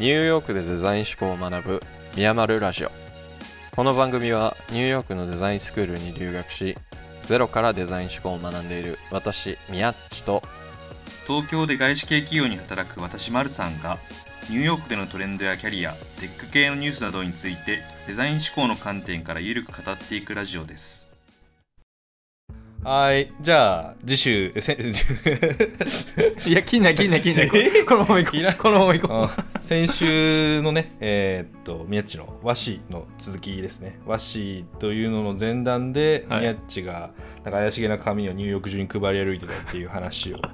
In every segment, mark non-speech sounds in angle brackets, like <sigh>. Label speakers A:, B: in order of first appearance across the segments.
A: ニューヨークでデザイン思考を学ぶミヤマルラジオ。この番組はニューヨークのデザインスクールに留学しゼロからデザイン思考を学んでいる私ミヤッチと
B: 東京で外資系企業に働く私マルさんがニューヨークでのトレンドやキャリアテック系のニュースなどについてデザイン思考の観点からゆるく語っていくラジオです。
C: はい。じゃあ、次週、せ <laughs>
D: いや、切んない、切んない、切んない。こ <laughs> このまま行こう。このまま行こ
C: あ先週のね、えーっと、宮っちの和紙の続きですね。和紙というのの前段で、
D: はい
C: 宮っちが、なんか怪しげな紙をニューヨーク中に配り歩いてたっていう話を。<laughs>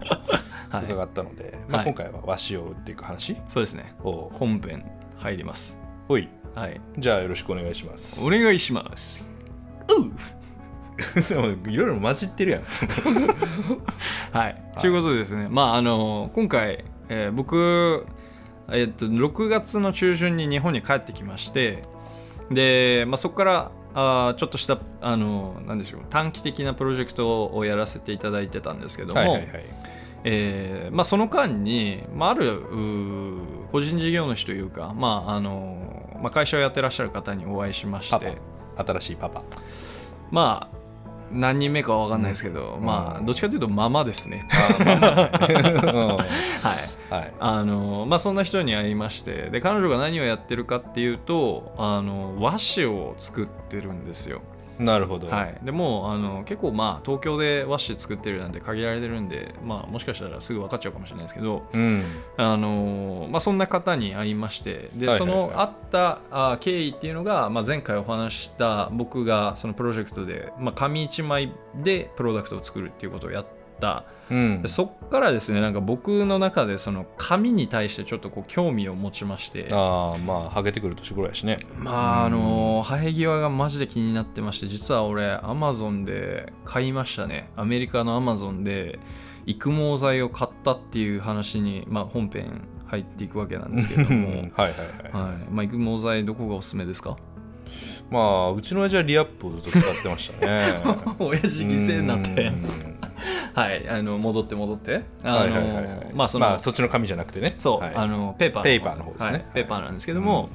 C: 伺ったので、まあ、
D: はい
C: 今回は和紙を売っていく話
D: そうですね。
C: を、
D: 本編入ります。
C: ほい。
D: はい。
C: じゃあ、よろしくお願いします。
D: お願いします。
C: そう <laughs> いろいろ混じってるやん。<laughs>
D: はい。ということでですね、まあ、あの、今回、えー僕、えっと、6月の中旬に日本に帰ってきまして、で、まあ、そこから、あーちょっとしたあのなんでしょう短期的なプロジェクトをやらせていただいてたんですけども、
C: はいはいはい。
D: えーまあ、その間に、まあ、ある個人事業主というか、まああのまあ、会社をやってらっしゃる方にお会いしまし
C: パ
D: て
C: パ。新しいパパ。
D: まあ何人目かは分かんないですけど、まあどっちかというとママですね。<laughs>
C: うん。
D: はい。
C: はい。
D: あのまあそんな人に会いましてで彼女が何をやってるかっていうとあの和紙を作ってるんですよ
C: なるほど。
D: はい、でもあの結構まあ東京で和紙作ってるなんて限られてるんで、まあ、もしかしたらすぐ分かっちゃうかもしれないですけど、
C: うん。
D: あのまあ、そんな方に会いましてで、その会ったあ経緯っていうのが、まあ、前回お話しした僕がそのプロジェクトで、まあ、紙1枚でプロダクトを作るっていうことをやった
C: うん
D: で。そっからですねなんか僕の中でその紙に対してちょっとこう興味を持ちまして
C: ああ、まあ、ハゲてくる年頃やしね。
D: まああの生え際がマジで気になってまして実は俺アマゾンで買いましたねアメリカのアマゾンで育毛剤を買ったっていう話に、まあ、本編入っていくわけなんですけど
C: うん
D: も、<laughs>
C: はいはいはい。
D: はいまあ、育毛剤どこがおすすめですか？
C: まあ、うちの親父はリアップをずっと使ってましたね。<laughs>
D: 親父犠牲になって
C: うん。
D: はいあの戻って戻って。あのまあその、
C: まあ、そっちの紙じゃなくてね。
D: そう、
C: はい。
D: あのペーパー
C: ペーパーの方ですね。
D: はいペーパーなんですけども、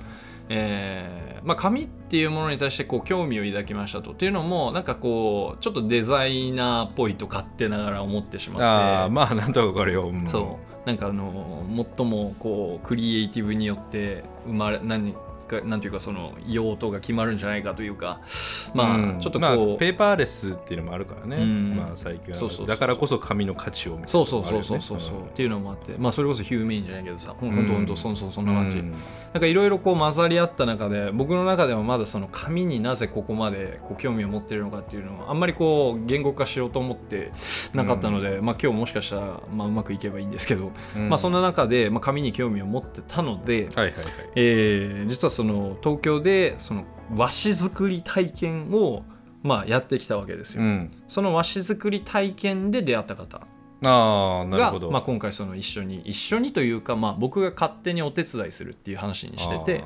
D: えーまあ、紙っていうものに対してこう興味を抱きましたと。っていうのもなんかこうちょっとデザイナーっぽいと勝手ながら思ってしまって。
C: ああ、まあ、なんとかわかるよ。うん。
D: そう。なんかあの最もこうクリエイティブによって生まれ何かなんていうかその用途が決まるんじゃないかというかまあ、
C: うん。
D: ちょっとこう、
C: まあ、ペーパーレスっていうのもあるからね。
D: うん。
C: まあ、最近はだからこそ紙の価値をみたいな
D: そうそうそうそうそうそう、
C: ん。
D: っていうのもあってまあそれこそヒューメインじゃないけどさほんほん。とほんとそうそうそんな感じ、
C: うん。
D: なんかいろいろこう混ざり合った中で僕の中ではまだその紙になぜここまでこう興味を持ってるのかっていうのをあんまりこう言語化しようと思ってなかったので、まあ今日もしかしたらまあうまくいけばいいんですけど、
C: うん。
D: まあそんな中でまあ紙に興味を持ってたので、
C: はいはいはい。
D: えー実はその東京でその和紙作り体験をまあやってきたわけですよ。
C: うん。
D: その和紙作り体験で出会った方
C: ああ、なる
D: が
C: ほど。
D: まあ、今回その一緒に一緒にというか、まあ、僕が勝手にお手伝いするっていう話にしてて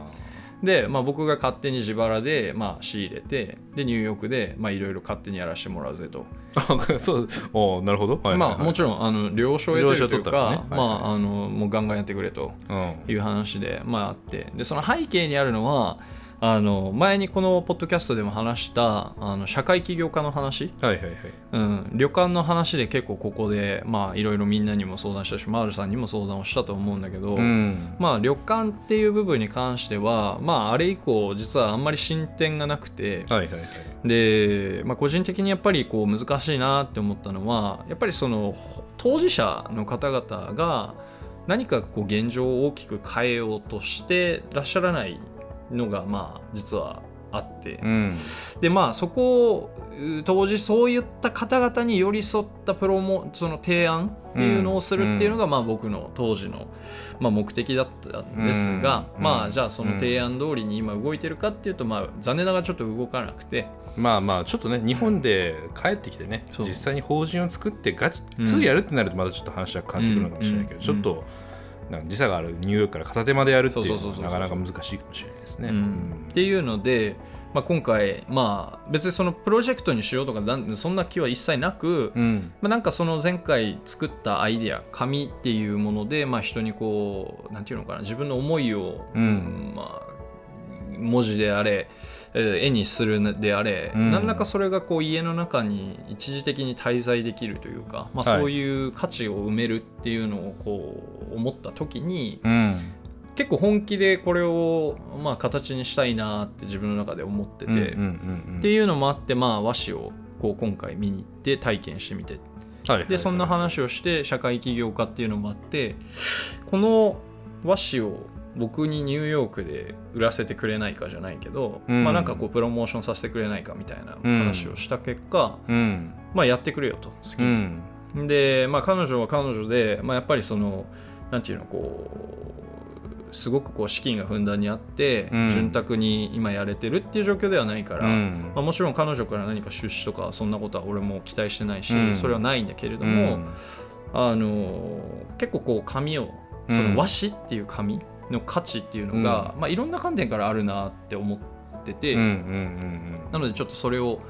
D: で、まあ、僕が勝手に自腹で、まあ、仕入れてでニューヨークでまあいろいろ勝手にやらせてもらうぜと、<laughs>
C: そう、おーなるほど。はいはいはい。
D: まあ、もちろんあの了承を得てるというか、
C: ね。はいはい。
D: まあ、あのもうガンガンやってくれと
C: うん。
D: いう話で、まあ、あって。でその背景にあるのはあの前にこのポッドキャストでも話したあの社会起業家の話
C: はいはいはい。
D: うん、旅館の話で結構ここでまあいろいろみんなにも相談したしマールさんにも相談をしたと思うんだけど、
C: うん。
D: まあ旅館っていう部分に関してはまああれ以降実はあんまり進展がなくて
C: はいはいはい。
D: で、まあ、個人的にやっぱりこう難しいなって思ったのはやっぱりその当事者の方々が何かこう現状を大きく変えようとしてらっしゃらないのがまあ実はあって、
C: うん。
D: でまあそこをう当時そういった方々に寄り添ったプロモその提案っていうのをするっていうのが、まあ僕の当時の、まあ、目的だったんですが、
C: うん。
D: まあじゃあその提案通りに今動いてるかっていうと、まあ残念ながらちょっと動かなくて。
C: まあまあちょっとね日本で帰ってきてね実際に法人を作ってガチツリやるってなるとまたちょっと話は変わってくるのかもしれないけど、
D: うん。
C: ちょっとなんか時差があるニューヨークから片手までやるっていうのはなかなか難しいかもしれないですね。
D: うん。っていうので、まあ、今回、まあ、別にそのプロジェクトにしようとかそんな気は一切なく、
C: うん。
D: まあ、なんかその前回作ったアイデア紙っていうもので、まあ、人にこうなんていうのかな自分の思いを、
C: うん。
D: まあ、文字であれえー絵にするであれ、
C: うん。
D: 何らかそれがこう家の中に一時的に滞在できるというか、まあ、
C: はい。
D: そういう価値を埋めるっていうのをこう思った時に
C: うん。
D: 結構本気でこれをまあ形にしたいなって自分の中で思ってて、っていうのもあって、まあ、和紙をこう今回見に行って体験してみて。
C: はいはい。
D: でそんな話をして社会起業家っていうのもあってこの和紙を僕にニューヨークで売らせてくれないかじゃないけど、
C: うん。
D: まあなんかこうプロモーションさせてくれないかみたいな話をした結果、
C: うん。
D: まあやってくれよと好き
C: う
D: に、
C: ん。
D: で、まあ、彼女は彼女で、まあ、やっぱりそのなんていうのこうすごくこう資金がふんだんにあって、
C: うん。
D: 潤沢に今やれてるっていう状況ではないから、
C: うん。
D: まあ、もちろん彼女から何か出資とかそんなことは俺も期待してないし、
C: うん。
D: それはないんだけれど
C: う
D: も、
C: ん。
D: あの結構こう紙をその和紙っていう紙の価値っていうのが、まあ、いろんな観点からあるなって思ってて、
C: うんうん
D: なのでちょっとそれを、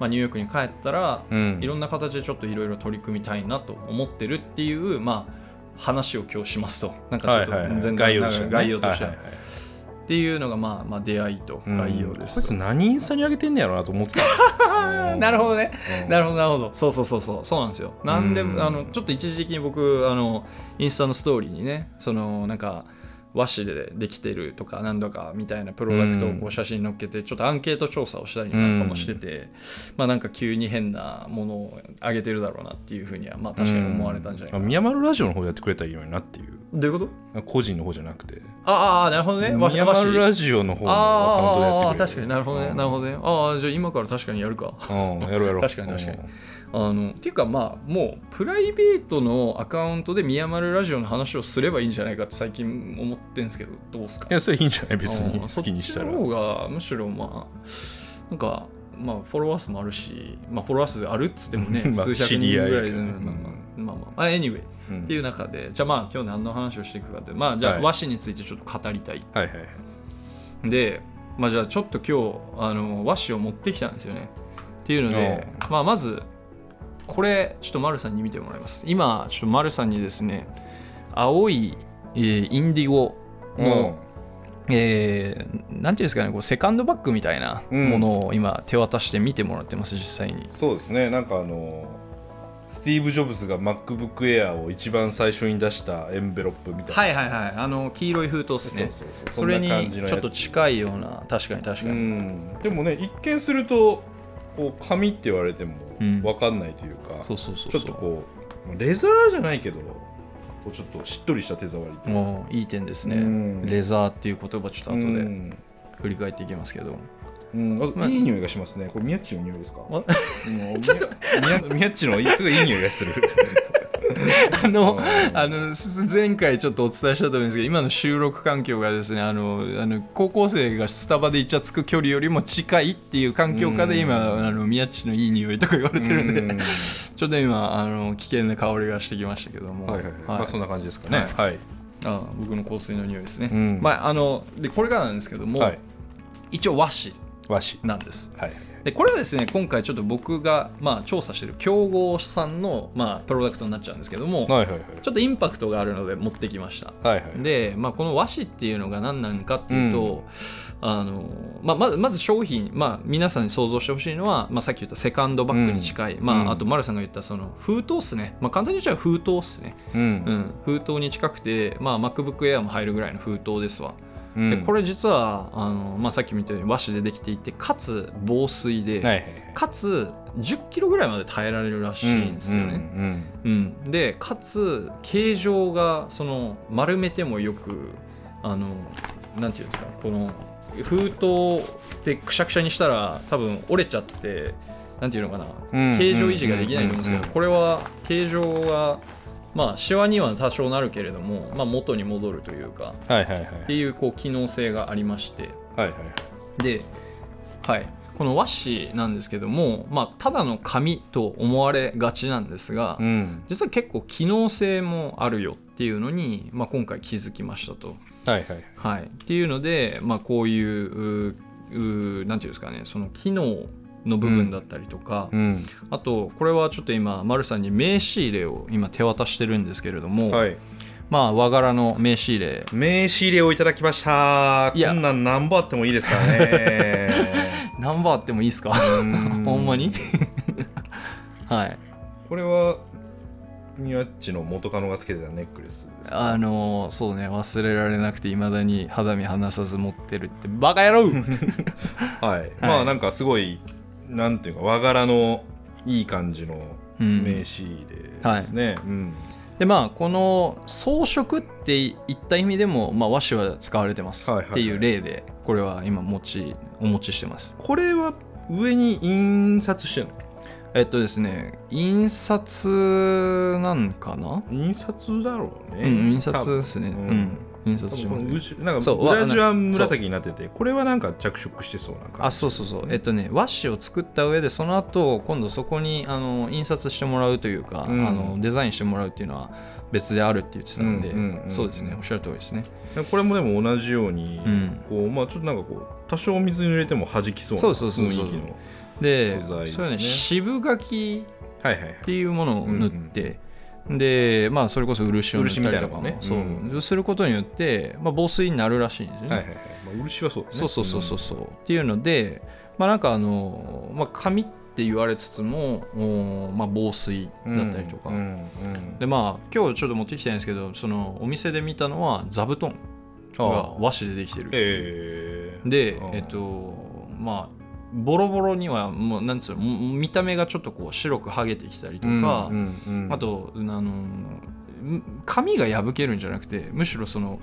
D: まあ、ニューヨークに帰ったら、
C: うん。うん
D: いろんな形でちょっといろいろ取り組みたいなと思ってるっていう、まあ、話を今日しますと。なんかちょっと全然
C: 概要としてね。
D: 概要としては。
C: はいはいはい。
D: っていうのが、まあ、まあ出会いと概要ですと。
C: こいつ何インスタに上げてんねやろうなと思ってた。<laughs>
D: なるほどね、
C: うん。
D: なるほどなるほど。そうそうそうそう。そうなんですよ。なんで
C: うん。
D: あのちょっと一時的に僕あのインスタのストーリーにねそのなんか和紙でできてるとか何度かみたいなプロダクトをこ
C: う
D: 写真載っけてちょっとアンケート調査をしたりなんかもしてて、まあなんか急に変なものをあげてるだろうなっていうふうにはまあ確かに思われたんじゃないかな、
C: うん宮丸ラジオの方やってくれたらいいのになっていう。
D: どういう？こと
C: 個人の方じゃなくて。
D: ああなるほどね。和
C: 宮丸ラジオの方のアカウントでやってくれ
D: ああ確かに。なるほどね、なるほどねああじゃあ今から確かにやるか。
C: うんやろうやろう。<laughs>
D: 確かに確かにあのっていうかまあもうプライベートのアカウントで宮丸ラジオの話をすればいいんじゃないかって最近思ってんですけどどうですか？
C: いやそれいいんじゃない？別に好きにしたら。
D: そっちの方がむしろまあなんかまあフォロワー数もあるしまあフォロワー数あるっつってもね <laughs>
C: まあ
D: 数百人ぐらいで、
C: うん
D: まあまあまあまあ、まあ、anyway
C: うん
D: っていう中でじゃあまあ今日何の話をしていくかってまあじゃあ
C: はい
D: 和紙についてちょっと語りたい
C: はいはいはい
D: で、まあ、じゃあちょっと今日あの和紙を持ってきたんですよねっていうので、まあ、まずこれちょっと丸さんに見てもらいます。今ちょっと丸さんにですね青い、えーインディゴの、えーなんていうんですかねこうセカンドバッグみたいなものを今手渡して見てもらってます実際に。
C: そうですね。なんかあのスティーブ・ジョブズが MacBook Air を一番最初に出したエンベロップみたいな、
D: はいはいはい。あの黄色い封筒ですね。
C: そ
D: れにちょっと近いような。確かに確か
C: う
D: に、
C: ん。でもね一見するとこう紙って言われても
D: うん
C: 分かんないというか、ちょっとこうまあレザーじゃないけどちょっとしっとりした手触り
D: もういい点ですね、
C: うん。
D: レザーっていう言葉ちょっと後
C: う
D: で
C: ん。
D: 振り返っていきますけど、
C: うん、あ
D: まあ
C: いい匂いがしますね。これ宮っちの匂いですか？<laughs> ちょっと宮宮っちのすごいいい匂いがする
D: あの
C: うん。
D: あのす前回ちょっとお伝えしたと思うんですけど今の収録環境がですねあのあの高校生がスタバでイチャつく距離よりも近いっていう環境下で今あの宮地のいい匂いとか言われてるんで、
C: うん。<laughs>
D: ちょっと今あの危険な香りがしてきましたけども、
C: はいはいはい、
D: はい。
C: まあそんな感じですかね。はい、
D: あ僕の香水の匂いですね、
C: うん。
D: まああのでこれからなんですけども、
C: はい。
D: 一応和紙
C: 和紙。
D: なんです。
C: はい
D: でこれはですね今回ちょっと僕が、まあ、調査している競合さんの、まあ、プロダクトになっちゃうんですけども、
C: はいはいはい。
D: ちょっとインパクトがあるので持ってきました。
C: はいはい
D: で、まあ、この和紙っていうのが何なのかっていうと、あのまあ、まずまず商品、まあ、皆さんに想像してほしいのは、まあ、さっき言ったセカンドバッグに近い、まあ、
C: うん。
D: あと丸さんが言ったその封筒っすね、まあ、簡単に言っちゃう封筒っすね、
C: う
D: うんん、封筒に近くて、まあ、MacBook Air も入るぐらいの封筒ですわ、
C: うん。
D: でこれ実はあの、まあ、さっき見たように和紙でできていてかつ防水で、
C: はいはいはい。
D: かつ10キロぐらいまで耐えられるらしいんですよね、
C: うん
D: うん、でかつ形状がその丸めてもよくあのなんていうんですかこの封筒でくしゃくしゃにしたら多分折れちゃってなんていうのかな、
C: うん。
D: 形状維持ができないと思うんですけど、これは形状がまあシワには多少なるけれども、まあ、元に戻るというか
C: うんはいはいはい。
D: っていうこう機能性がありまして。
C: はいはいはい。
D: で、はい、この和紙なんですけども、まあ、ただの紙と思われがちなんですが、
C: うん。
D: 実は結構機能性もあるよっていうのに、まあ、今回気づきましたと。
C: はいはい。
D: はい、っていうので、まあ、こういうううなんていうんですかねその機能の部分だったりとか、
C: うん。
D: あとこれはちょっと今丸さんに名刺入れを今手渡してるんですけれども、
C: はい。
D: まあ和柄の名刺入れ。
C: 名刺入れをいただきました。こんなん何本あってもいいですからね。<laughs>
D: 何番あってもいいですか？
C: ん。
D: ほんまに？<laughs> はい。
C: これはニワッチの元カノがつけてたネックレスですか？
D: あのーそうね忘れられなくていまだに肌身離さず持ってるってバカ野郎！
C: はい、<laughs> まあなんかすごいなんていうか和柄のいい感じの
D: うん
C: 名刺入れですね、うん。
D: でまあこの装飾っていった意味でも、まあ、和紙は使われてますっていう例でこれは今持ちお持ちしてます。
C: これは上に印刷してるの？
D: えっとですね印刷なんかな？
C: 印刷だろうね、
D: うん印刷ですね。
C: 多分。
D: うん印刷しますね。
C: なんか
D: そう
C: 裏地は紫になっててこれはなんか着色してそうな感じ。
D: あそうそうそう、えっ
C: と
D: とね和紙を作った上でその後今度そこにあの印刷してもらうというか、
C: うん。
D: あのデザインしてもらうっていうのは別であるって言ってたので、
C: うんうんうんうん
D: そうですね。おっしゃる通りですね。
C: これもでも同じように、
D: うん。
C: こうまあちょっとなんかこう多少水に濡れても弾きそうな雰囲気の
D: で
C: 素材ですね。
D: ね渋柿っていうものを塗って、でまあそれこそ漆を塗ったりとかも、
C: ね。
D: そう、することによって、まあ、防水になるらしいんですよね、
C: はいはいはい、まあ、漆はそうだね。
D: そうそうそうそうそう、っていうのでまあなんかあの、まあ、紙って言われつつも、おまあ、防水
C: うん
D: だったりとか、
C: うんうん
D: でまあ今日ちょっと持ってきたんですけどそのお店で見たのは座布団が和紙でできてる
C: ええあー。
D: でえっとまあボロボロにはもうなんつうのも見た目がちょっとこう白く剥げてきたりとか、
C: うんうんうん。
D: あとあのん紙が破けるんじゃなくてむしろその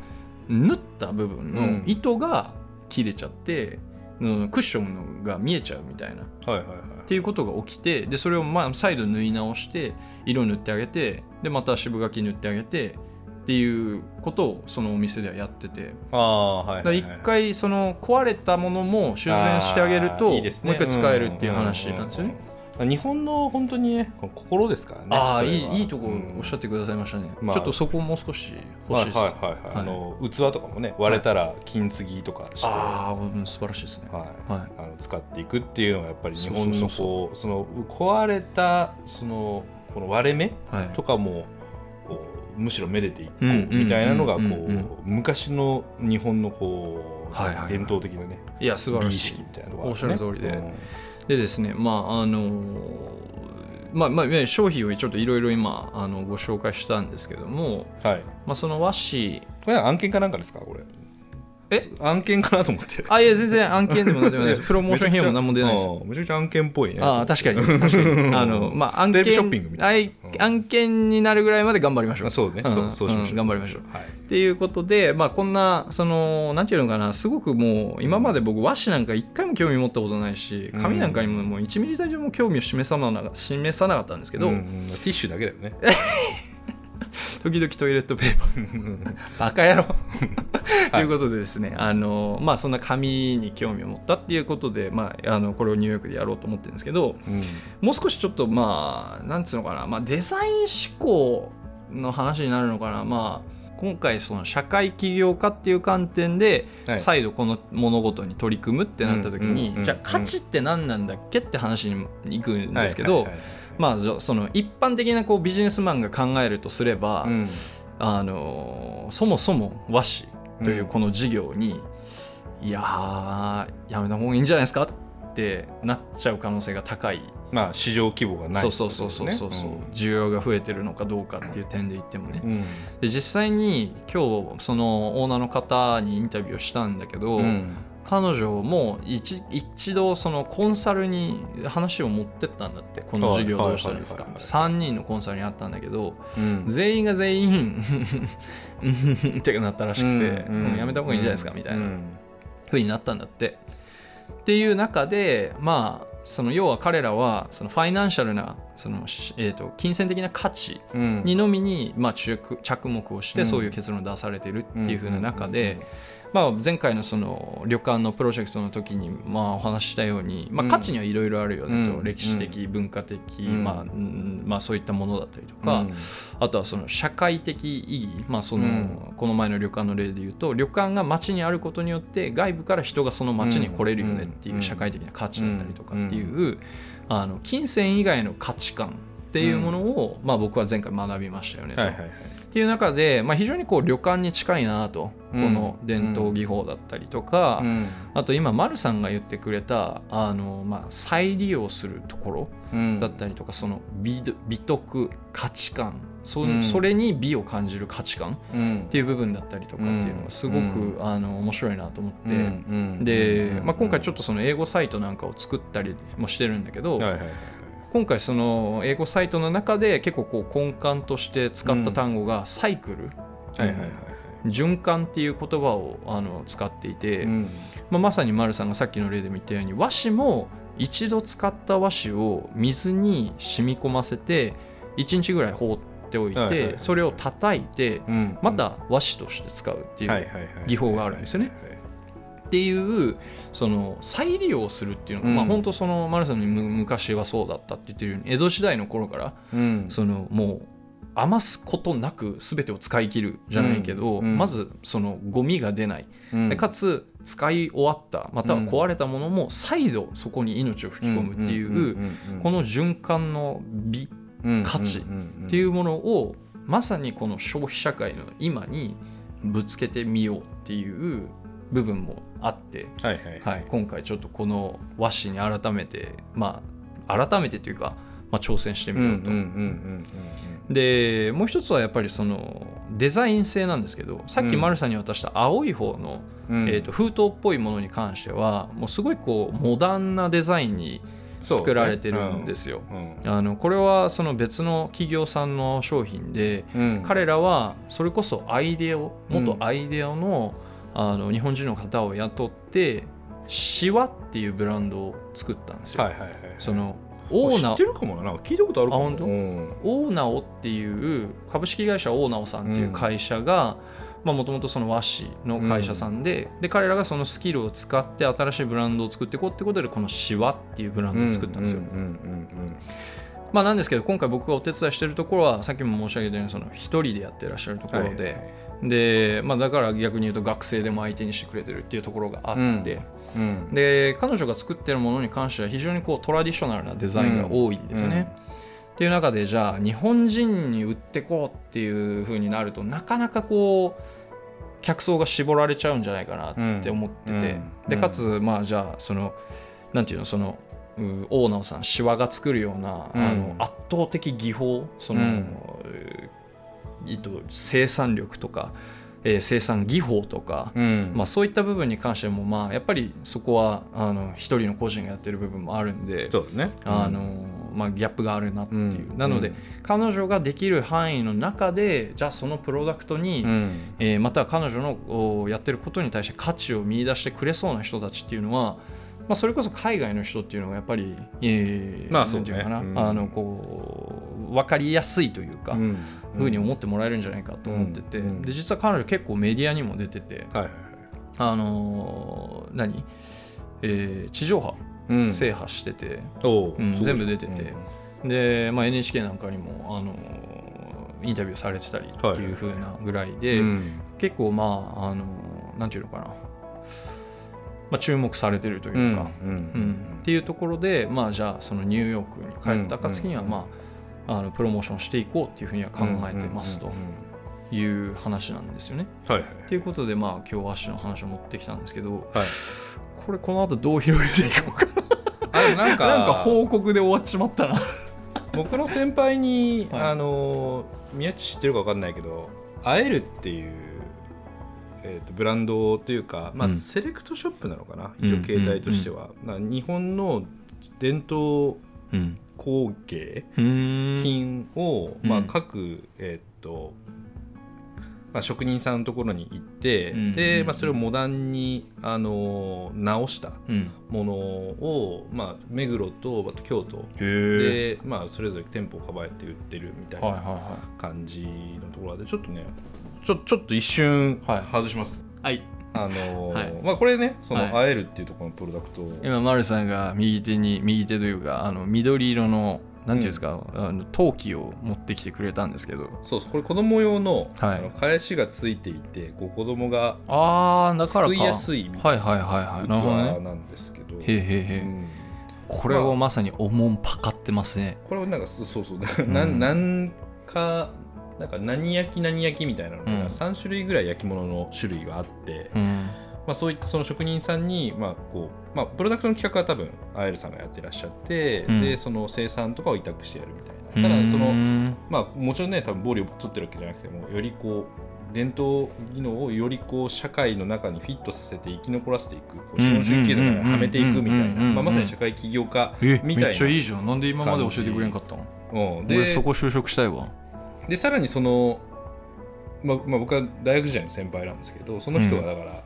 D: 縫った部分の
C: うん。
D: 糸が切れちゃって、うんクッションが見えちゃうみたいな。っ
C: はいはいはい。
D: ていうことが起きてでそれをまあ再度縫い直して色塗ってあげてでまた渋柿塗ってあげてっていうことをそのお店ではやってて。一
C: はいはい
D: 回その壊れたものも修繕してあげる
C: あ
D: と
C: ね。
D: もう一回使えるっていう話なんですよね。
C: うんうんうん日本の本当にね心ですからね
D: ああい
C: い
D: いいいとこおっしゃってくださいましたね。
C: まあ。
D: ちょっとそこもう少し欲しいです。
C: はいはいはいはい、あの器とかもね割れたら金継ぎとかして、は
D: ああ、うん素晴らしいですね。
C: い。
D: はい。
C: あの使っていくっていうのがやっぱり日本のこうその壊れたそのこの割れ目
D: はい。
C: とかもこうむしろめでていこう
D: うん
C: みたいなのがこ
D: う
C: 昔の日本のこう
D: はいはいはい。
C: 伝統的なね
D: いや、素晴らしい。
C: 美意識。みたいなのがね。
D: おっしゃる通りで。
C: うん。
D: でですね、まあ、あのーまあまあ、ね商品をちょっといろいろ今あのご紹介したんですけども、
C: はい。
D: まあ、その和紙。
C: これ案件かなんかですかこれ
D: え？
C: 案件かなと思って。
D: あいや全然案件でも何でもないです。プロモーション費用も何も出ないです。
C: めちゃくちゃ案件っぽいね。
D: ああ確かに。あのまあ案件
C: ショッピングみた
D: はい案件になるぐらいまで頑張りましょう。
C: あそうね、
D: ん。
C: そうそうしましょう、
D: ん頑張りましょう。
C: はい。
D: っていうことで、まあ、こんなそのなんていうのかなすごくもう今まで僕和紙なんか一回も興味持ったことないし紙なんかにももう1ミリたりも興味を示さな示さなかったんですけど、
C: うん。うんティッシュだけだよね。<laughs>
D: 時々トイレットペーパー。<laughs> バカ野郎ということでですね、あのまあそんな紙に興味を持ったっていうことで、まあ、あのこれをニューヨークでやろうと思ってるんですけど
C: うん。
D: もう少しちょっとまあなんつうのかな、まあ、デザイン思考の話になるのかなまあ今回その社会起業家っていう観点で
C: はい。
D: 再度この物事に取り組むってなった時に、じゃあ価値って何なんだっけって話に行くんですけどまあその一般的なこうビジネスマンが考えるとすれば、
C: うん。
D: あのそもそも和紙というこの事業に、いやーやめた方がいいんじゃないですかってなっちゃう可能性が高い。
C: まあ市場規模がない
D: そうそうそうそうそうそう、需要が増えてるのかどうかっていう点で言ってもね、
C: うんうん。
D: で実際に今日そのオーナーの方にインタビューをしたんだけど、
C: うん
D: 彼女も一一度そのコンサルに話を持ってったんだってこの事業どうしたらいいですか。
C: はいはい
D: 3人のコンサルにあったんだけど
C: うん。
D: 全員が全員うん <laughs> ってなったらしくて、
C: うん
D: もうやめた方がいいんじゃないですかみたいな
C: うん
D: ふうになったんだって。っていう中でまあその要は彼らはそのファイナンシャルなその、しえー、と金銭的な価値
C: うん。
D: にのみに、まあ、着着目をして
C: うん。
D: そういう結論を出されてるっていう風な中で、まあ、前回のその旅館のプロジェクトの時にまあお話ししたように、まあ、価値にはいろいろあるよねと、
C: うん。
D: 歴史的、文化的、
C: ん。
D: まあうんまあ、そういったものだったりとか、
C: うん。
D: あとはその社会的意義、まあその
C: うん。
D: この前の旅館の例で言うと旅館が町にあることによって外部から人がその町に来れるよねっていう社会的な価値だったりとかっていう、あの金銭以外の価値観っていうものを、まあ、僕は前回学びましたよねと。
C: はいはいはい。
D: っていう中で、まあ、非常にこう旅館に近いなと、
C: うん。
D: この伝統技法だったりとか、
C: うん。
D: あと今丸さんが言ってくれたあの、まあ、再利用するところ
C: うん。
D: だったりとか、その美美徳価値観。そ,、れに美を感じる価値観っ
C: うん。
D: ていう部分だったりとかっていうのがすごく、
C: うん。
D: あの面白いなと思って。
C: うん。
D: で、まあ、今回ちょ
C: っ
D: っとその英語サイトなんかを作ったりもしてるんだけど、
C: はいはいはい
D: 今回その英語サイトの中で結構こう根幹として使った単語がサイクル、
C: はいはいはい
D: 循環っていう言葉をあの使っていて、
C: うん。
D: まあ、まさに丸さんがさっきの例でも言ったように和紙も一度使った和紙を水に染み込ませて1日ぐらい放っておいて、それを叩いて
C: うん
D: また和紙として使うっていう、技法があるんですよねっていうその再利用するっていうのが、
C: うん。
D: まあ本当その丸さんのむ昔はそうだったって言ってるように江戸時代の頃から
C: うん。
D: そのもう余すことなく全てを使い切るじゃないけど、
C: うん。うん。
D: まずそのゴミが出ない、
C: うん。
D: でかつ使い終わったまたは壊れたものも再度そこに命を吹き込むっていうこの循環の美価値っていううものをまさにこの消費社会の今にぶつけてみようっていう部分もあって、
C: んはいはい。
D: はい、今回ちょっとこの和紙に改めてまあ改めてというか、まあ、挑戦してみようと。でもう一つはやっぱりそのデザイン性なんですけどさっき丸さんに渡した青い方の、えー、と封筒っぽいものに関してはもうすごいこうモダンなデザインに作られてるんですよ。あのこれはその別の企業さんの商品で、彼らはそれこそアイデアを元アイデアの,、あの日本人の方を雇ってシワっていうブランドを作ったんですよ。
C: はいはいはい
D: そのオーナ
C: 知ってるかもな？聞いたことあるかも
D: あ本当？
C: うん。
D: オーナオっていう株式会社オーナオさんっていう会社がもともとその和紙の会社さんで,、で彼らがそのスキルを使って新しいブランドを作っていこうってことでこのシワっていうブランドを作ったんですよ。
C: うんうんうん
D: まあなんですけど今回僕がお手伝いしてるところはさっきも申し上げたようにその一人でやってらっしゃるところで、
C: はいはい
D: で、まあ、だから逆に言うと学生でも相手にしてくれてるっていうところがあって、
C: うん。うん。
D: で彼女が作ってるものに関しては非常にこうトラディショナルなデザインが多いんですよね。っていう中でじゃあ日本人に売ってこうっていう風になるとなかなかこう客層が絞られちゃうんじゃないかなって思ってて、でかつまあじゃあそのなんていうのそのうオーナーさんシワが作るような、
C: うん。
D: あの圧倒的技法その、
C: うん
D: えっと生産力とか、えー生産技法とか、
C: うん。
D: まあ、そういった部分に関してもまあやっぱりそこはあの一人の個人がやってる部分もあるんで
C: そうだね。
D: あのまあ、ギャップがあるなっていう、
C: うん。
D: なので、
C: うん。
D: 彼女ができる範囲の中でじゃあそのプロダクトに、
C: うん。
D: えーまたは彼女のおやってることに対して価値を見出してくれそうな人たちっていうのは、まあ、それこそ海外の人っていうのがやっぱり、えー
C: まあ
D: なんていうのかな、
C: そうねうん。
D: あのこう分かりやすいというか、
C: うん
D: ふうに思ってもらえるんじゃないかと思ってて、
C: うんうん
D: で実は彼女結構メディアにも出てて、あのー何、えー地上波
C: うん。
D: 制覇してて、全部出てて。で、まあ、NHK なんかにも、あのーインタビューされてたりっていう風なぐらいで、
C: うん。
D: 結構まあ、あのーなんていうのかな、まあ、注目されてるというか、
C: うん
D: うんっていうところで、まあ、じゃあそのニューヨークに帰った暁には、
C: うん。
D: まあ、あのプロモーションしていこうっていうふうには考えてますと。いう話なんですよね。
C: はいはい
D: とい。うことで、まあ、今日アッシュの話を持ってきたんですけど、
C: はい。
D: これこの後どう広げていこうか <laughs>
C: あでもなんか
D: ななんか報告で終わっちまったな。
C: 僕の先輩に、
D: はい。
C: あの宮地知ってるか分かんないけど会えるっていう、えー、とブランドというか、まあ
D: うん。
C: セレクトショップなのかな、
D: うん
C: 一応携帯としては、な日本の伝統
D: うん
C: 工芸
D: 品
C: 品を、
D: うん
C: まあ、各、えーとまあ、職人さんのところに行って、
D: うん
C: で、
D: うん
C: まあ、それをモダンに、あの直した
D: うん
C: ものを、まあ、目黒とあと京都。で、まあ、それぞれ店舗を構えて売ってるみたいな感じのところでちょっとねちょちょっと一瞬
D: はい
C: 外します、
D: い。はい。
C: あのー
D: はい
C: まあこれねその
D: はい。
C: 会えるっていうところのプロダクトを。
D: 今丸さんが右手に右手というかあの緑色のなんていうんですか、あの陶器を持ってきてくれたんですけど。
C: そうそうこれ子供用の,、
D: はい。
C: あの返しがついていてこう子供が
D: ああだからか。
C: 救いやすいみた
D: はいいはいはいはい。な
C: 器なんですけど、
D: へえへえへえ、
C: うん。
D: これをまさにおもんぱかってますね。
C: これはなんかそうそうそう。
D: ん
C: なんかなんか何焼き何焼きみたいなのが
D: うん。
C: 3種類ぐらい焼き物の種類があって、
D: うん。
C: まあ、そういったその職人さんに、まあこうまあ、プロダクトの企画は多分アエルさんがやってらっしゃって、
D: うん。
C: でその生産とかを委託してやるみたいな。ただその、
D: うん
C: まあ、もちろんね多分暴利を取ってるわけじゃなくてもよりこう伝統技能をよりこう社会の中にフィットさせて生き残らせていく資本主義経済はめていくみたいな、まあ、まさに社会起業家
D: え
C: みたいな
D: めっちゃいいじゃん。なんで今まで教えてくれんかったの
C: うん、
D: 俺
C: で
D: そこ就職したいわ
C: でさらにその、まあまあ、僕は大学時代の先輩なんですけどその人がだから、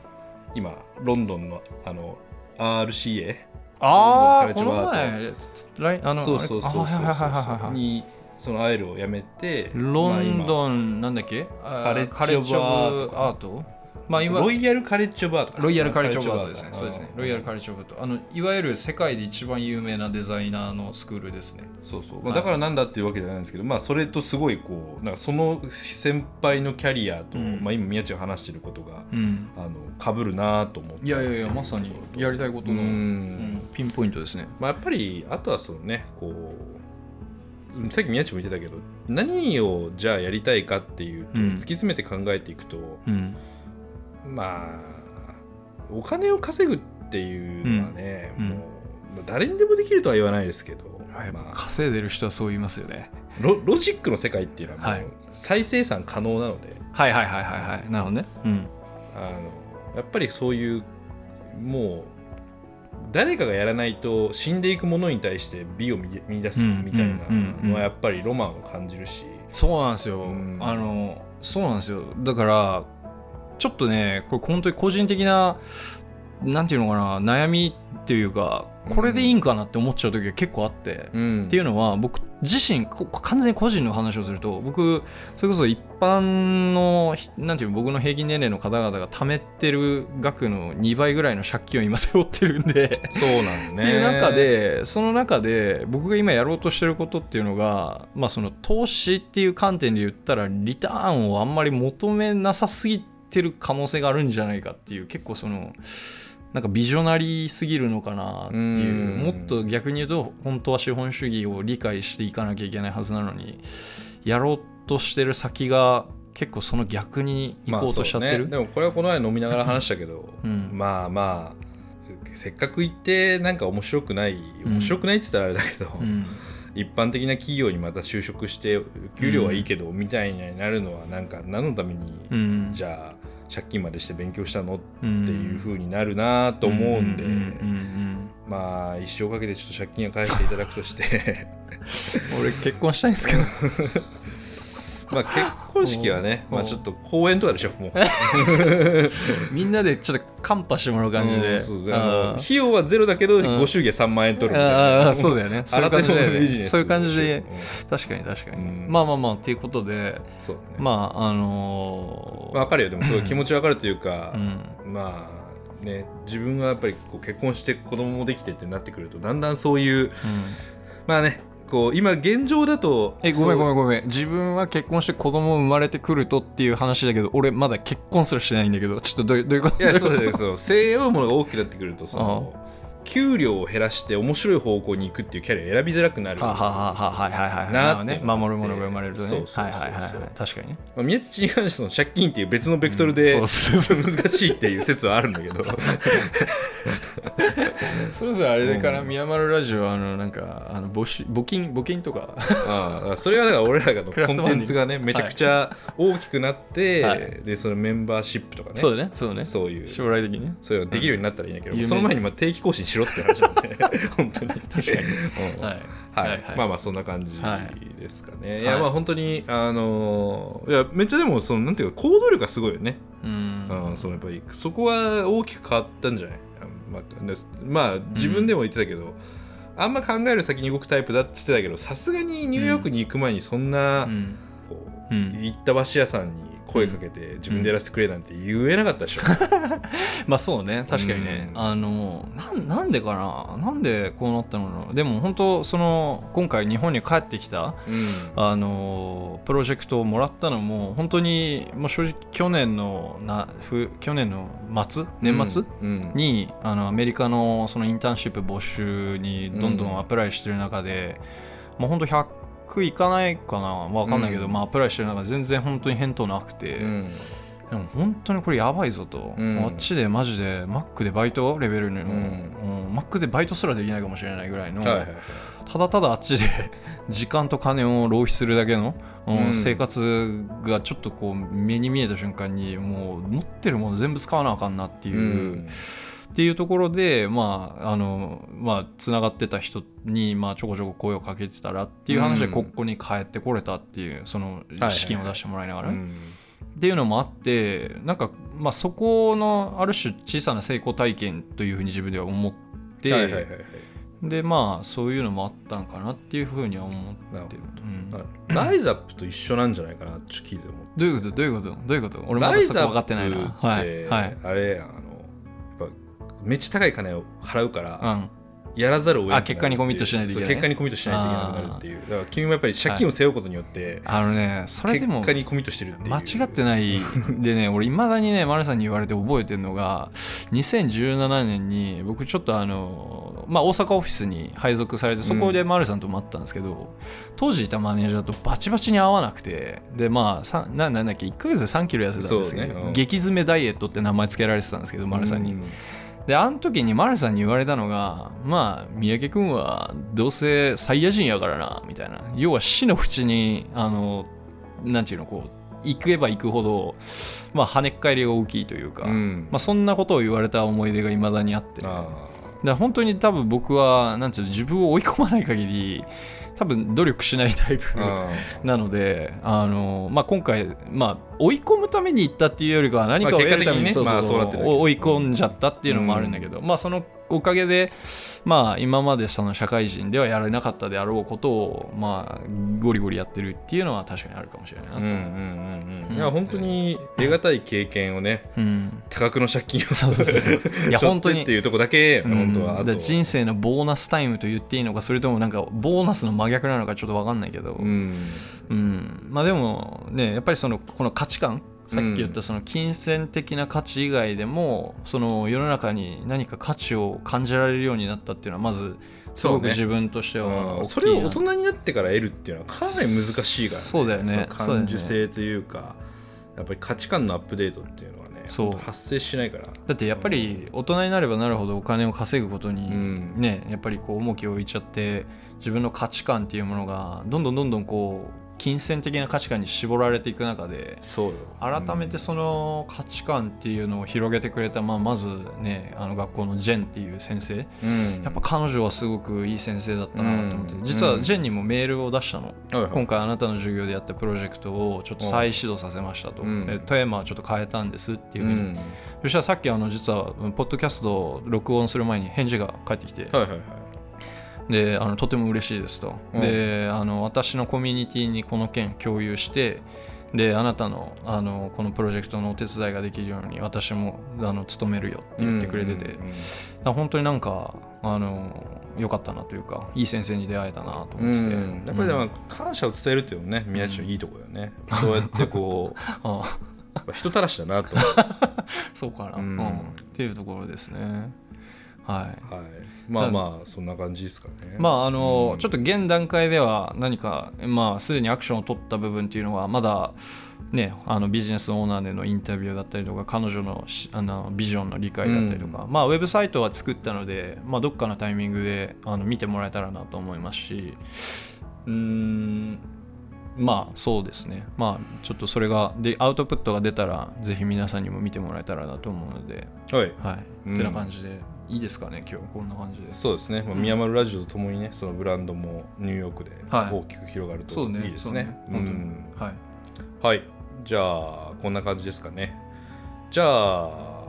C: 今ロンドンのあの RCA
D: ああこ
C: カレッジワー
D: の前来あの
C: そうそうそうそう。にそのアイルを辞めて
D: ロン
C: ン、
D: ドンなんだっけ？あ
C: カレッジオブアート？
D: まあ今
C: ロイヤルカレッジオブアート
D: ロイヤルカレッジオブアートですね。そうですね。ロイヤルカレッジオブアート。あのいわゆる世界で一番有名なデザイナーのスクールですね。
C: そうそう、まあ、だからなんだっていうわけじゃないんですけど、まあそれとすごいこうなんかその先輩のキャリアと、
D: うん
C: まあ、今宮地が話してることが
D: うん。
C: あの被るなと思って
D: いやいやいやまさにやりたいこと
C: う
D: の、うんん、ピンポイントですね。
C: まあ、やっぱりあとはそのねこうさっき宮地も言ってたけど何をじゃあやりたいかっていうと、
D: うん
C: 突き詰めて考えていくと
D: うん。
C: まあお金を稼ぐっていうのはね、
D: うん
C: もうまあ誰にでもできるとは言わないですけど、まあ、
D: 稼いでる人はそう言いますよね。
C: ロロジックの世界っていうのはもう
D: はい
C: 再生産可能なので、
D: はいはいはいはいはい。なるほどね。うん。
C: あのやっぱりそういうもう誰かがやらないと死んでいくものに対して美を見見出す
D: うん
C: みたいなのはやっぱりロマンを感じるし、
D: そうなんですよ。
C: うん
D: あのそうなんですよ。だからちょっとねこれ本当に個人的ななんていうのかな悩みっていうかこれでいいんかなって思っちゃう時が結構あって。
C: うん
D: っていうのは僕自身こ完全に個人の話をすると僕それこそ一般のひなんていうの僕の平均年齢の方々が貯めてる額の2倍ぐらいの借金を今背負ってるんで
C: そうなんね
D: っていう中でその中で僕が今やろうとしてることっていうのがまあその投資っていう観点で言ったらリターンをあんまり求めなさすぎてる可能性があるんじゃないかっていう結構そのなんかビジョナリーすぎるのかなっていう。
C: うん。
D: もっと逆に言うと本当は資本主義を理解していかなきゃいけないはずなのにやろうとしてる先が結構その逆に行こうとしちゃってる、
C: ね。でもこれはこの前飲みながら話したけど、
D: うん。
C: まあまあせっかく行ってなんか面白くない面白くないって言ったらあれだけど、
D: うん
C: 一般的な企業にまた就職して給料はいいけど、みたいになるのはなんか何のために、
D: うん。
C: じゃあ借金までして勉強したのっ
D: うん
C: ていう風になるなと思うんで、まあ一生かけてちょっと借金は返していただくとして。<laughs>
D: 俺結婚したいんですけど <laughs>
C: まあ結婚式はねまあちょっと公演とかでしょもう。<laughs>
D: みんなでちょっとカンパしてもらう感じで、
C: うん費用はゼロだけど
D: ん。
C: ご祝儀3万円取るみたいな。
D: あーそうだよね。そういう感じだよ
C: 新手のビジネス
D: ねそういう感じで。
C: う。ん
D: 確かに確かに、
C: うん。
D: まあまあまあっていうことで。
C: そうね。
D: まああのー。
C: まあ、分かるよ。でもすごい気持ち分かるというか、
D: うん。
C: まあね自分がやっぱりこう結婚して子供もできてってなってくるとだんだんそういう
D: うん。
C: まあねこう今現状だと
D: えごめんごめ
C: ん
D: んごめん。自分は結婚して子供生まれてくるとっていう話だけど俺まだ結婚すらしてないんだけどちょっとどういうこと？
C: いやそうだよその背負うものが大きくなってくるとその給料を減らして面白い方向に行くっていうキャリアを選びづらくなる、なあって
D: 守るものが生まれるとね。確かにね。
C: まあ、宮地に関してその借金っていう別のベクトルで、<laughs> 難しいっていう説はあるんだけど。<laughs>
D: そろそろあれでから宮丸ラジオあのなんかあの募集募金募金とか。
C: ああそれはだから俺らがのコンテンツがねめちゃくちゃ大きくなって、
D: はい。
C: でそのメンバーシップとかね。
D: そうだねそうだね。
C: そういう。
D: 将来的にね。
C: そういうのできるようになったらいいんだけど、
D: うん。
C: その前にまあ定期更新しろって話なんで。<laughs> 本当に。確かに、うん
D: はい。
C: はい。まあまあそんな感じ
D: はい
C: ですかね、い、
D: はい。
C: やまあ本当にあのーいやめっちゃでもそのなんていうか行動力がすごいよね、
D: うん。
C: うん、そのやっぱりそこは大きく変わったんじゃない？あまあまあ自分でも言ってたけど、あんま考える先に動くタイプだって言ってたけどさすがにニューヨークに行く前にそんな、
D: うん。
C: こう
D: うん。
C: 行った和紙屋さんに声かけて自分でやらせてくれなんて言えなかったでしょ、<laughs>
D: まあそうね確かにね、
C: うん。
D: あのなんなんでかな？なんでこうなったのかな？でも本当その今回日本に帰ってきた
C: うん。
D: あのプロジェクトをもらったのも本当にもう正直去年のなふ去年の末？年末、
C: うん
D: にあのアメリカのそのインターンシップ募集にどんどんアプライしてる中で、もう本当100いかないかなわかんないけど、
C: うん。
D: まあアプライしてる中で全然本当に返答なくて、
C: うん。
D: でも本当にこれやばいぞと、
C: うん。
D: あっちでマジでマックでバイトレベルの、マックでバイトすらできないかもしれないぐらいの、
C: はいはい。はい
D: ただただあっちで時間と金を浪費するだけの、生活がちょっとこう目に見えた瞬間にもう持ってるもの全部使わなあかんなっていう。
C: うん
D: っていうところでまああのまあつながってた人にまあちょこちょこ声をかけてたらっていう話で
C: うん。
D: ここに帰ってこれたっていうその
C: はい
D: 資金を出してもらいながら、
C: うん。
D: っていうのもあってなんかまあそこのある種小さな成功体験というふうに自分では思って、
C: はいはいはいはい。
D: でまあそういうのもあったんかなっていうふうには思ってる、うん、
C: あライズアップと一緒なんじゃないかなって聞いて思って。
D: どういうこと？どういうこと？どういうこと？俺まだそこ分かってないな。はい。はい。
C: あれやんめっちゃ高い金を払うから、
D: うん。
C: やらざるを得なくなる
D: あ結果にコミットしないといけない。
C: 結果にコミットしないといけなくなるっていう。だから君もやっぱり借金を背負うことによって、
D: あのねそれでも
C: 結果にコミットしてるっていう。
D: 間違ってないでね <laughs> 俺いまだにね丸さんに言われて覚えてるのが2017年に僕ちょっとあのまあ大阪オフィスに配属されてそこで丸さんとも会ったんですけど、当時いたマネージャーとバチバチに合わなくてでまあさななんだっけ1ヶ月で3キロ痩せたんですけど、
C: ね。うん。
D: 激詰めダイエットって名前付けられてたんですけど丸さんに、
C: うん
D: であの時に丸さんに言われたのがまあ三宅君はどうせサイヤ人やからなみたいな。要は死の淵にあのなんていうのこう行けば行くほどまあ跳ねっ返りが大きいというか、
C: うん。
D: まあ、そんなことを言われた思い出がいまだにあって、だか
C: あ
D: ら本当に多分僕はなんていうの自分を追い込まない限り多分努力しないタイプ <laughs> なのであの、まあ、今回、まあ、追い込むために行ったっていうよりかは何かを得るために、追い込んじゃったっていうのもあるんだけど、まあ、そのおかげで、まあ、今までその社会人ではやられなかったであろうことを、まあ、ゴリゴリやってるっていうのは確かにあるかもしれないな
C: ーうんうんうんうん。いや本当に得難い経験をね
D: うん。
C: 多額の借金を
D: そうそうそうそう。<laughs> いや本当に
C: っていうとこだけ
D: うん。
C: 本当は
D: 人生のボーナスタイムと言っていいのかそれともなんかボーナスの真逆なのかちょっと分かんないけど、
C: うん。
D: うん、まあでもねやっぱりそのこの価値観さっき言ったその金銭的な価値以外でもその世の中に何か価値を感じられるようになったっていうのはまずすごく自分としては大きいな。
C: それを大人になってから得るっていうのはかなり難しいから、ね、
D: そうだよね。
C: 感受性というかやっぱり価値観のアップデートっていうのはね
D: そう。
C: 発生しないから。
D: だってやっぱり大人になればなるほどお金を稼ぐことに
C: うん。
D: ねやっぱりこう重きを置いちゃって自分の価値観っていうものがどんどんどんどんこう金銭的な価値観に絞られていく中で改めてその価値観っていうのを広げてくれた、まあ、まずねあの学校のジェンっていう先生。
C: うん。
D: やっぱ彼女はすごくいい先生だったなと思って、
C: うん。
D: 実はジェンにもメールを出したの、
C: はいはい。
D: 今回あなたの授業でやったプロジェクトをちょっと再始動させましたと、テーマはちょっと変えたんですっていうふうに、
C: うん。
D: そしたらさっきあの実はポッドキャストを録音する前に返事が返ってきて、
C: はいはいはい
D: であのとても嬉しいですと、
C: うん。
D: であの私のコミュニティにこの件共有してであなたのあのこのプロジェクトのお手伝いができるように私もあの努めるよって言ってくれてて、
C: うんうん
D: 本当になんかあの良かったなというかいい先生に出会えたなと思ってて、
C: うん。やっぱりでも感謝を伝えるっていうのもね宮地のいいところだよね、そうやってこう <laughs>
D: あ
C: やっぱ人たらしだなと。<laughs>
D: そうかな、
C: う
D: うんん。っていうところですね。はい。
C: はいまあまあそんな感じですかね。
D: まああの、
C: うん。
D: ちょっと現段階では何かまあすでにアクションを取った部分っていうのはまだねあのビジネスオーナーでのインタビューだったりとか彼女のしあのビジョンの理解だったりとか、まあウェブサイトは作ったので、まあ、どっかのタイミングであの見てもらえたらなと思いますしうーんまあそうですね。まあちょっとそれがでアウトプットが出たらぜひ皆さんにも見てもらえたらなと思うので
C: はい。
D: はい、
C: うん。
D: てな感じでいいですかね今日こんな感じで。
C: そうですね、まあ、宮丸ラジオとともにねそのブランドもニューヨークで
D: はい。
C: 大きく広がるといいですね。
D: はい。
C: はい。じゃあこんな感じですかね。じゃあ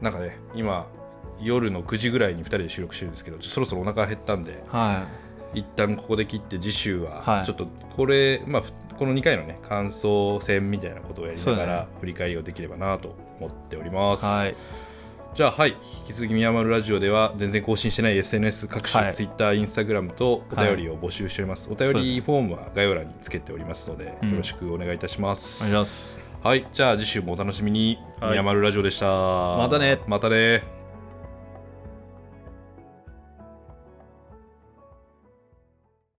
C: なんかね今夜の9時ぐらいに2人で収録してるんですけどそろそろお腹減ったんで
D: は
C: 一旦ここで切って次週
D: は
C: はい。ちょっとこれ、まあふこの2回のね感想戦みたいなことをやりながら振り返りをできればなと思っております、
D: はい
C: じゃあはい。引き続き宮丸ラジオでは全然更新してない SNS 各種、
D: はい。
C: Twitter、Instagram とお便りを募集しております、お便りフォームは概要欄につけておりますので、
D: うん
C: よろしくお願いいたしま
D: お願い
C: す、
D: します。
C: はい。じゃあ次週もお楽しみに、
D: はい。
C: 宮丸ラジオでした。
D: またね。
C: またね